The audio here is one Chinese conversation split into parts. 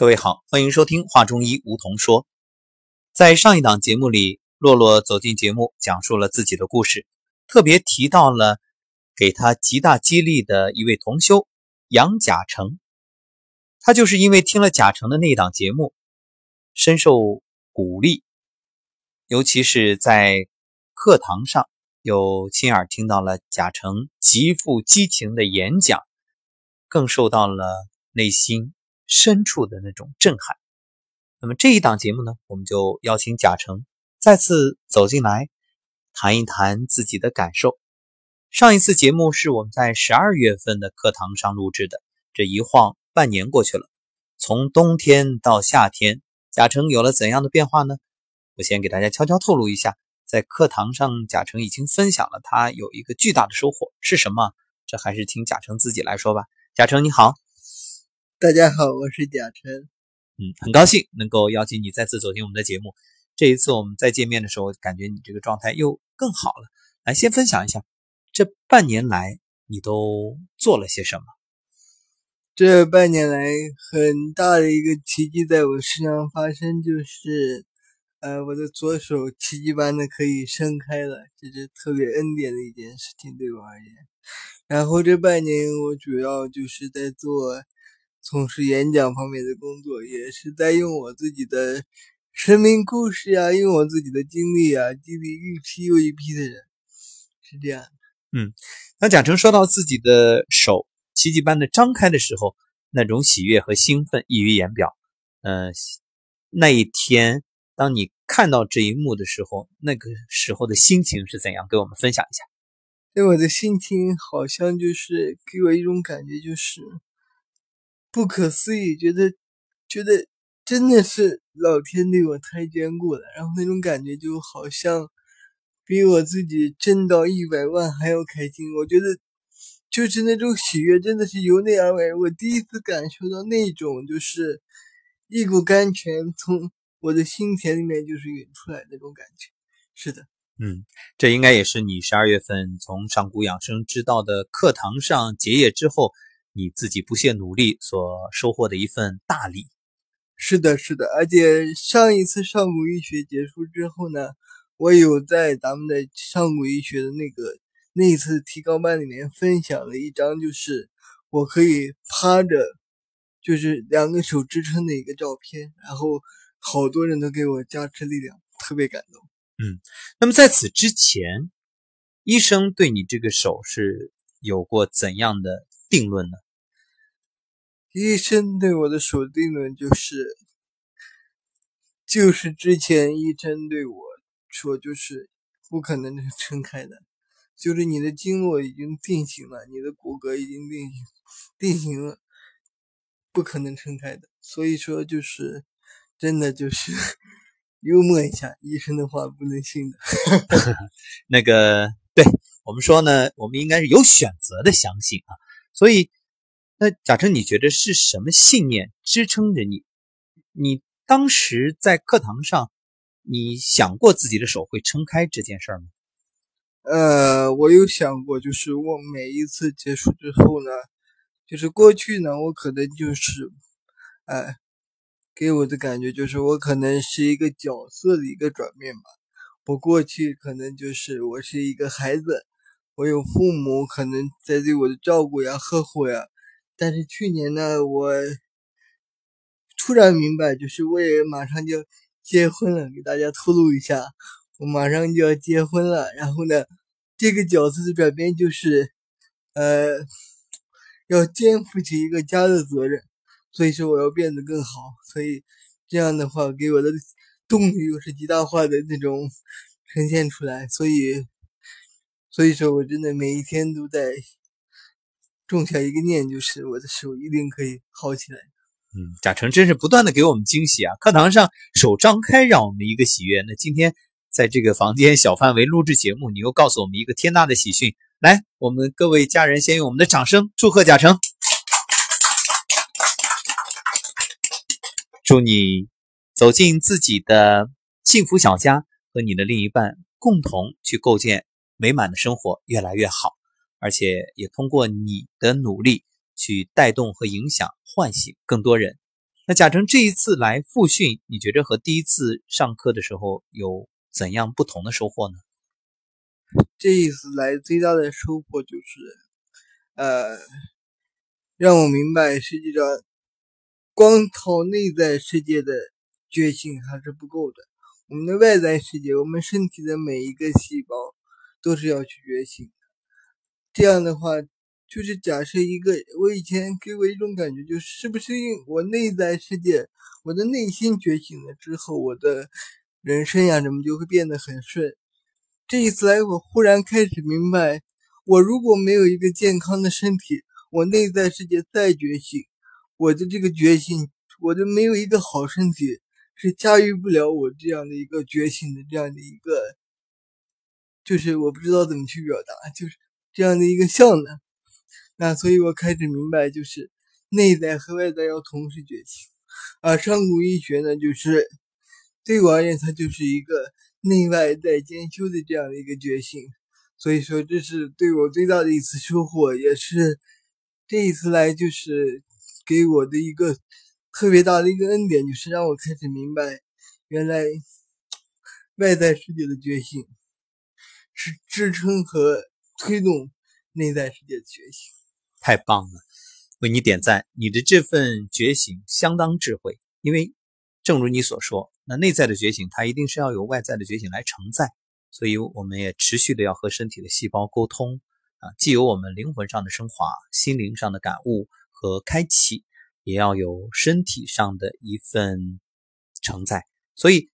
各位好，欢迎收听《话中医》，梧桐说。在上一档节目里，洛洛走进节目，讲述了自己的故事，特别提到了给他极大激励的一位同修杨甲成。他就是因为听了甲成的那一档节目，深受鼓励，尤其是在课堂上，又亲耳听到了甲成极富激情的演讲，更受到了内心。深处的那种震撼。那么这一档节目呢，我们就邀请贾成再次走进来，谈一谈自己的感受。上一次节目是我们在十二月份的课堂上录制的，这一晃半年过去了，从冬天到夏天，贾成有了怎样的变化呢？我先给大家悄悄透露一下，在课堂上，贾成已经分享了他有一个巨大的收获是什么？这还是听贾成自己来说吧。贾成你好。大家好，我是贾晨。嗯，很高兴能够邀请你再次走进我们的节目。这一次我们再见面的时候，感觉你这个状态又更好了。来，先分享一下这半年来你都做了些什么？这半年来，很大的一个奇迹在我身上发生，就是呃，我的左手奇迹般的可以伸开了，这是特别恩典的一件事情对我而言。然后这半年我主要就是在做。从事演讲方面的工作，也是在用我自己的生命故事呀，用我自己的经历啊，激励一批又一批的人，是这样的。嗯，当贾成说到自己的手奇迹般的张开的时候，那种喜悦和兴奋溢于言表。嗯，那一天，当你看到这一幕的时候，那个时候的心情是怎样？给我们分享一下。对我的心情，好像就是给我一种感觉，就是。不可思议，觉得觉得真的是老天对我太眷顾了，然后那种感觉就好像比我自己挣到一百万还要开心。我觉得就是那种喜悦，真的是由内而外。我第一次感受到那种就是一股甘泉从我的心田里面就是涌出来那种感觉。是的，嗯，这应该也是你十二月份从上古养生之道的课堂上结业之后。你自己不懈努力所收获的一份大礼，是的，是的。而且上一次上古医学结束之后呢，我有在咱们的上古医学的那个那一次提高班里面分享了一张，就是我可以趴着，就是两个手支撑的一个照片，然后好多人都给我加持力量，特别感动。嗯，那么在此之前，医生对你这个手是有过怎样的？定论呢？医生对我的手定论就是，就是之前医生对我说，就是不可能撑开的，就是你的经络已经定型了，你的骨骼已经定型定型了，不可能撑开的。所以说，就是真的就是 幽默一下，医生的话不能信的。那个，对我们说呢，我们应该是有选择的相信啊。所以，那贾成，你觉得是什么信念支撑着你？你当时在课堂上，你想过自己的手会撑开这件事儿吗？呃，我有想过，就是我每一次结束之后呢，就是过去呢，我可能就是，哎，给我的感觉就是我可能是一个角色的一个转变吧。我过去可能就是我是一个孩子。我有父母可能在对我的照顾呀、呵护呀，但是去年呢，我突然明白，就是我也马上就结婚了，给大家透露一下，我马上就要结婚了。然后呢，这个角色的转变就是，呃，要肩负起一个家的责任，所以说我要变得更好。所以这样的话，给我的动力又是极大化的那种呈现出来，所以。所以说，我真的每一天都在种下一个念，就是我的手一定可以好起来。嗯，贾成真是不断的给我们惊喜啊！课堂上手张开，让我们一个喜悦。那今天在这个房间小范围录制节目，你又告诉我们一个天大的喜讯。来，我们各位家人先用我们的掌声祝贺贾成，祝你走进自己的幸福小家，和你的另一半共同去构建。美满的生活越来越好，而且也通过你的努力去带动和影响、唤醒更多人，那贾成这一次来复训，你觉得和第一次上课的时候有怎样不同的收获呢？这一次来最大的收获就是，呃，让我明白实际上光靠内在世界的觉醒还是不够的。我们的外在世界，我们身体的每一个细胞都是要去觉醒的。这样的话。就是假设一个，我以前给我一种感觉，就是是不是因我内在世界，我的内心觉醒了之后，我的人生呀，怎么就会变得很顺？这一次来，我忽然开始明白，我如果没有一个健康的身体，我内在世界再觉醒，我的这个觉醒，我的没有一个好身体，是驾驭不了我这样的一个觉醒的这样的一个，就是我不知道怎么去表达，就是这样的一个效能。那所以，我开始明白，就是内在和外在要同时觉醒。而上古医学呢，就是对我而言，它就是一个内外在兼修的这样的一个觉醒。所以说，这是对我最大的一次收获，也是这一次来就是给我的一个特别大的一个恩典，就是让我开始明白，原来外在世界的觉醒是支撑和推动内在世界的觉醒。太棒了，为你点赞！你的这份觉醒相当智慧，因为正如你所说，那内在的觉醒它一定是要由外在的觉醒来承载，所以我们也持续的要和身体的细胞沟通啊，既有我们灵魂上的升华、心灵上的感悟和开启，也要有身体上的一份承载，所以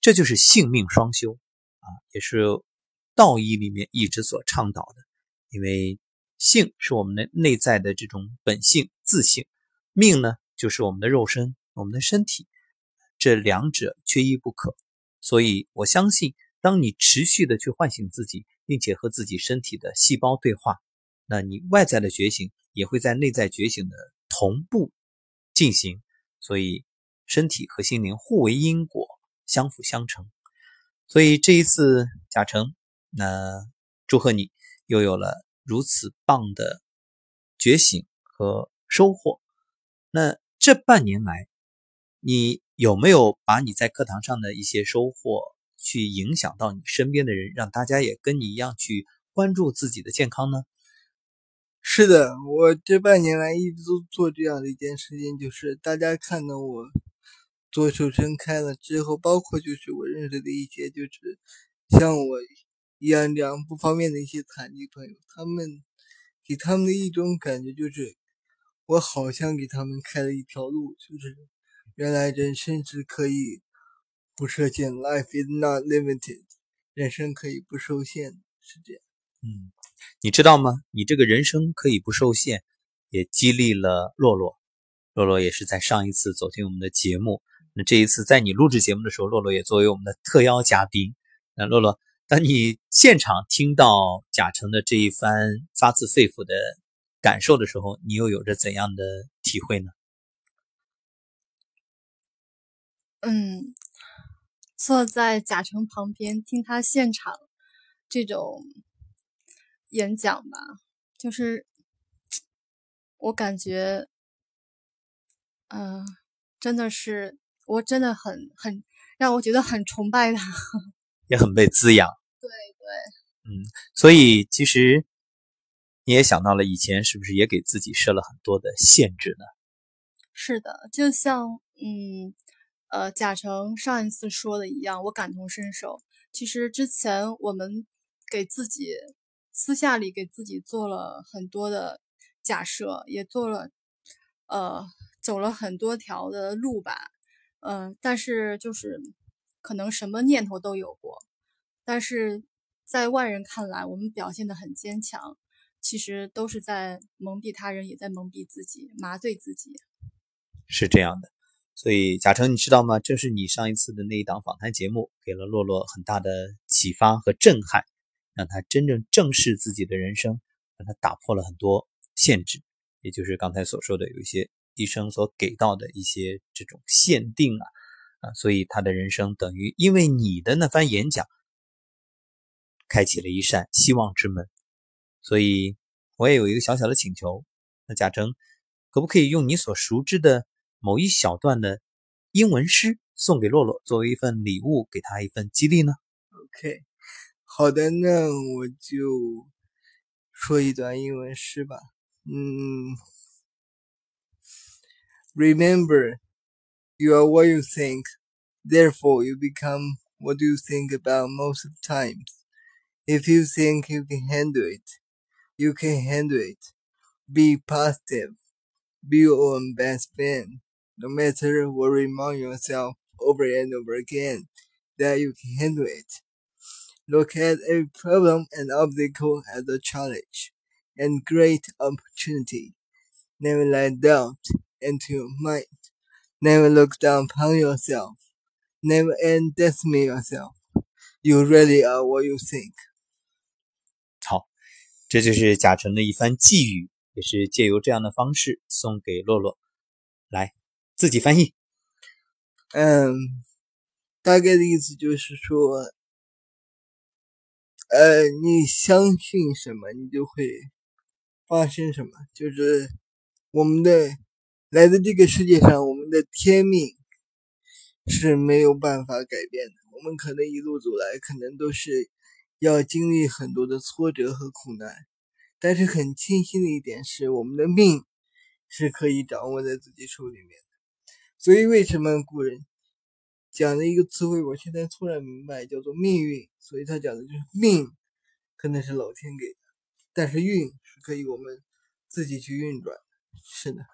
这就是性命双修啊，也是道义里面一直所倡导的，因为。性是我们的内在的这种本性自性，命呢就是我们的肉身，我们的身体，这两者缺一不可。所以我相信，当你持续的去唤醒自己，并且和自己身体的细胞对话，那你外在的觉醒也会在内在觉醒的同步进行。所以身体和心灵互为因果，相辅相成。所以这一次贾成，那祝贺你又有了。如此棒的觉醒和收获，那这半年来，你有没有把你在课堂上的一些收获去影响到你身边的人，让大家也跟你一样去关注自己的健康呢？是的，我这半年来一直都做这样的一件事情，就是大家看到我左手撑开了之后，包括就是我认识的一些，就是像我。一样这样不方便的一些残疾朋友，他们给他们的一种感觉就是，我好像给他们开了一条路，就是原来人生是可以不设限，Life is not limited，人生可以不受限，是这样。嗯，你知道吗？你这个人生可以不受限，也激励了洛洛。洛洛也是在上一次走进我们的节目，那这一次在你录制节目的时候，洛洛也作为我们的特邀嘉宾。那洛洛。当你现场听到贾成的这一番发自肺腑的感受的时候，你又有着怎样的体会呢？嗯，坐在贾成旁边听他现场这种演讲吧，就是我感觉，嗯，真的是，我真的很很让我觉得很崇拜他。也很被滋养，对对，嗯，所以其实你也想到了以前是不是也给自己设了很多的限制呢？是的，就像嗯呃贾成上一次说的一样，我感同身受。其实之前我们给自己私下里给自己做了很多的假设，也做了呃走了很多条的路吧，嗯，但是就是。可能什么念头都有过，但是在外人看来，我们表现得很坚强，其实都是在蒙蔽他人，也在蒙蔽自己，麻醉自己。是这样的，所以贾成，你知道吗？正是你上一次的那一档访谈节目，给了洛洛很大的启发和震撼，让他真正正视自己的人生，让他打破了很多限制，也就是刚才所说的，有一些医生所给到的一些这种限定啊。所以他的人生等于因为你的那番演讲，开启了一扇希望之门。所以我也有一个小小的请求，那贾成，可不可以用你所熟知的某一小段的英文诗送给洛洛，作为一份礼物，给他一份激励呢？OK，好的，那我就说一段英文诗吧。嗯，Remember, you are what you think, therefore you become what you think about most of the times. If you think you can handle it, you can handle it. Be positive. Be your own best friend. No matter what, remind yourself over and over again that you can handle it. Look at every problem and obstacle as a challenge and great opportunity. Never let doubt into your mind. Never look down upon yourself. Never underestimate yourself. You really are what you think. 好，这就是贾成的一番寄语，也是借由这样的方式送给洛洛。来，自己翻译。嗯，大概的意思就是说，呃，你相信什么，你就会发生什么。就是我们的来到这个世界上，我们的天命是没有办法改变的。我们可能一路走来，可能都是要经历很多的挫折和苦难。但是很庆幸的一点是，我们的命是可以掌握在自己手里面的。所以，为什么古人讲的一个词汇，我现在突然明白，叫做命运。所以他讲的就是命，可能是老天给的，但是运是可以我们自己去运转。是的，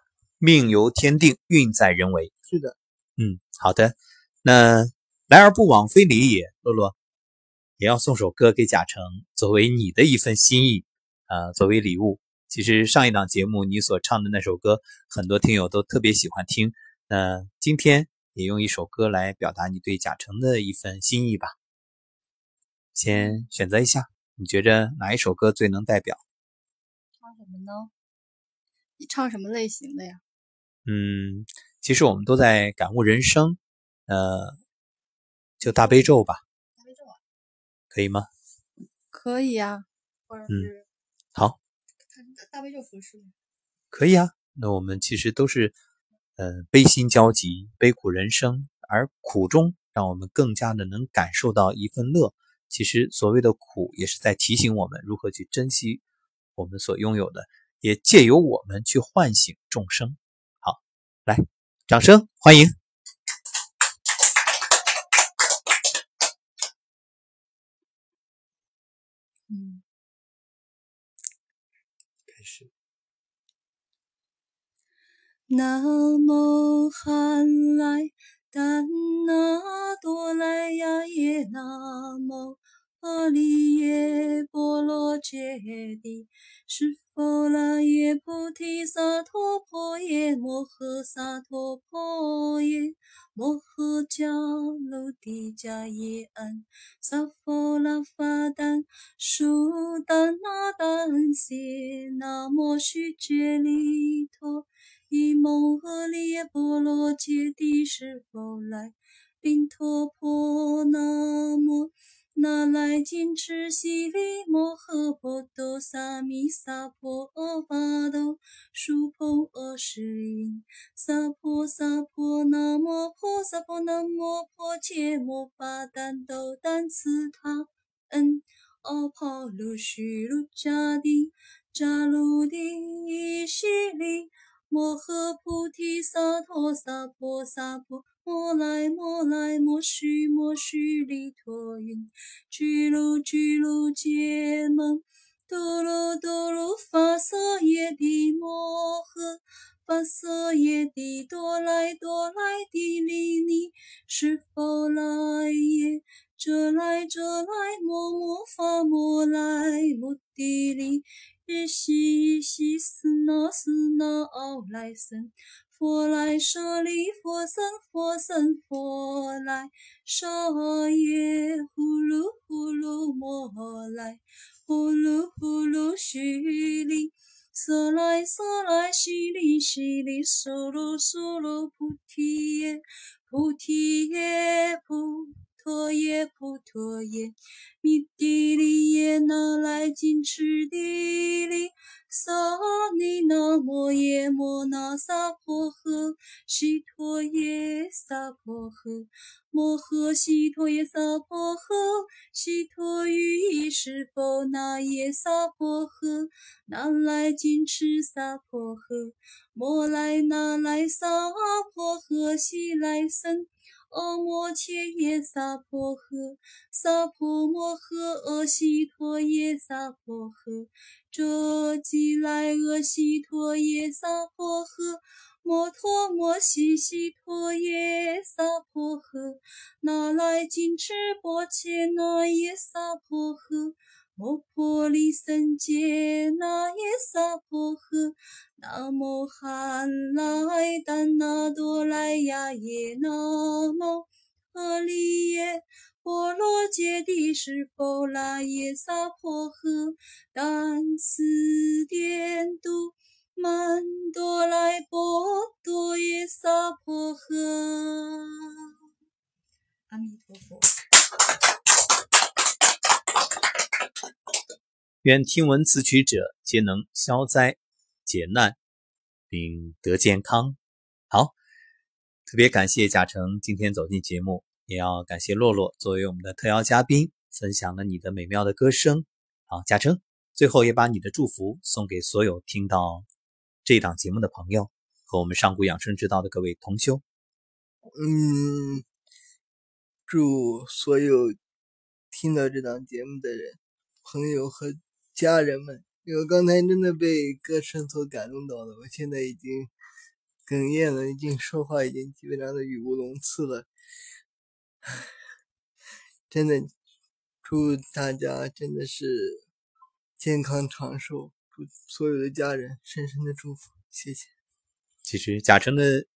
命由天定，运在人为。是的，嗯，好的。那来而不往非礼也，洛洛也要送首歌给贾成，作为你的一份心意。呃，作为礼物，其实上一档节目你所唱的那首歌，很多听友都特别喜欢听。那今天也用一首歌来表达你对贾成的一份心意吧。先选择一下，你觉着哪一首歌最能代表？唱什么呢？你唱什么类型的呀？嗯，其实我们都在感悟人生，呃，就大悲咒吧。大悲咒啊，可以吗？可以呀，或者是。好，大悲咒合适吗？可以啊。那我们其实都是，呃，悲心交集，悲苦人生，而苦中让我们更加的能感受到一份乐。其实所谓的苦，也是在提醒我们如何去珍惜我们所拥有的，也借由我们去唤醒众生。好，来，掌声欢迎。嗯。南无汉来丹那多来呀耶，南无阿利耶揭谛，是佛那耶菩提萨埵婆耶摩诃萨埵婆耶摩诃迦卢帝迦耶安萨佛那法旦苏丹那丹悉那摩须揭利陀。以摩诃利耶波罗揭谛是佛来？宾陀婆那摩那来金持悉利摩诃婆多萨弥萨婆诃多殊婆诃世音萨婆萨婆那摩婆萨婆那摩婆伽摩法旦斗旦次他恩阿婆卢须卢迦帝迦卢帝悉利。摩诃菩提萨埵萨婆萨婆摩来摩来摩须摩须利陀云，俱卢俱卢揭蒙。多罗多罗发色耶帝摩诃发色耶帝多来多来帝利尼是否来耶？这来这来摩摩发摩来摩帝利。日西日西斯那斯那奥来僧，佛来舍利佛僧佛僧佛来舍耶呼噜呼噜摩来呼噜呼噜须利色来色来悉利悉利娑罗娑罗菩提耶菩提耶菩。陀耶菩陀耶，弥帝利耶那来金持帝利，萨尼那摩耶摩那萨婆诃，悉陀耶萨婆诃，摩诃悉陀耶萨婆诃，悉陀喻是否那耶萨婆诃，那来金持萨婆诃，摩来那来萨婆诃，悉来僧。阿摩切耶萨婆诃，萨婆摩诃阿悉陀耶萨婆诃，遮吉来阿悉陀耶萨婆诃，摩托摩悉悉陀耶萨婆诃，那来金持波切那耶萨婆诃。摩婆利僧揭那耶萨婆诃，南无汉来丹那多来呀耶，南无阿利耶波罗揭谛是否拉耶萨婆诃，但此殿度曼多来波多耶萨婆诃。阿弥陀佛。愿听闻此曲者皆能消灾解难，并得健康。好，特别感谢贾成今天走进节目，也要感谢洛洛作为我们的特邀嘉宾，分享了你的美妙的歌声。好，贾成，最后也把你的祝福送给所有听到这档节目的朋友和我们上古养生之道的各位同修。嗯，祝所有听到这档节目的人、朋友和。家人们，我刚才真的被歌声所感动到了，我现在已经哽咽了，已经说话已经基本上的语无伦次了。真的，祝大家真的是健康长寿，祝所有的家人深深的祝福，谢谢。其实贾成的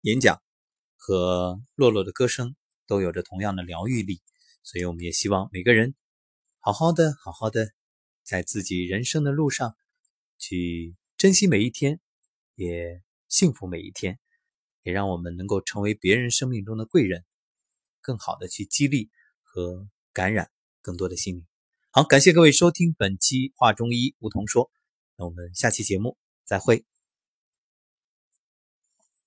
演讲和洛洛的歌声都有着同样的疗愈力，所以我们也希望每个人好好的，好好的。在自己人生的路上，去珍惜每一天，也幸福每一天，也让我们能够成为别人生命中的贵人，更好的去激励和感染更多的心灵。好，感谢各位收听本期《话中医梧桐说》，那我们下期节目再会。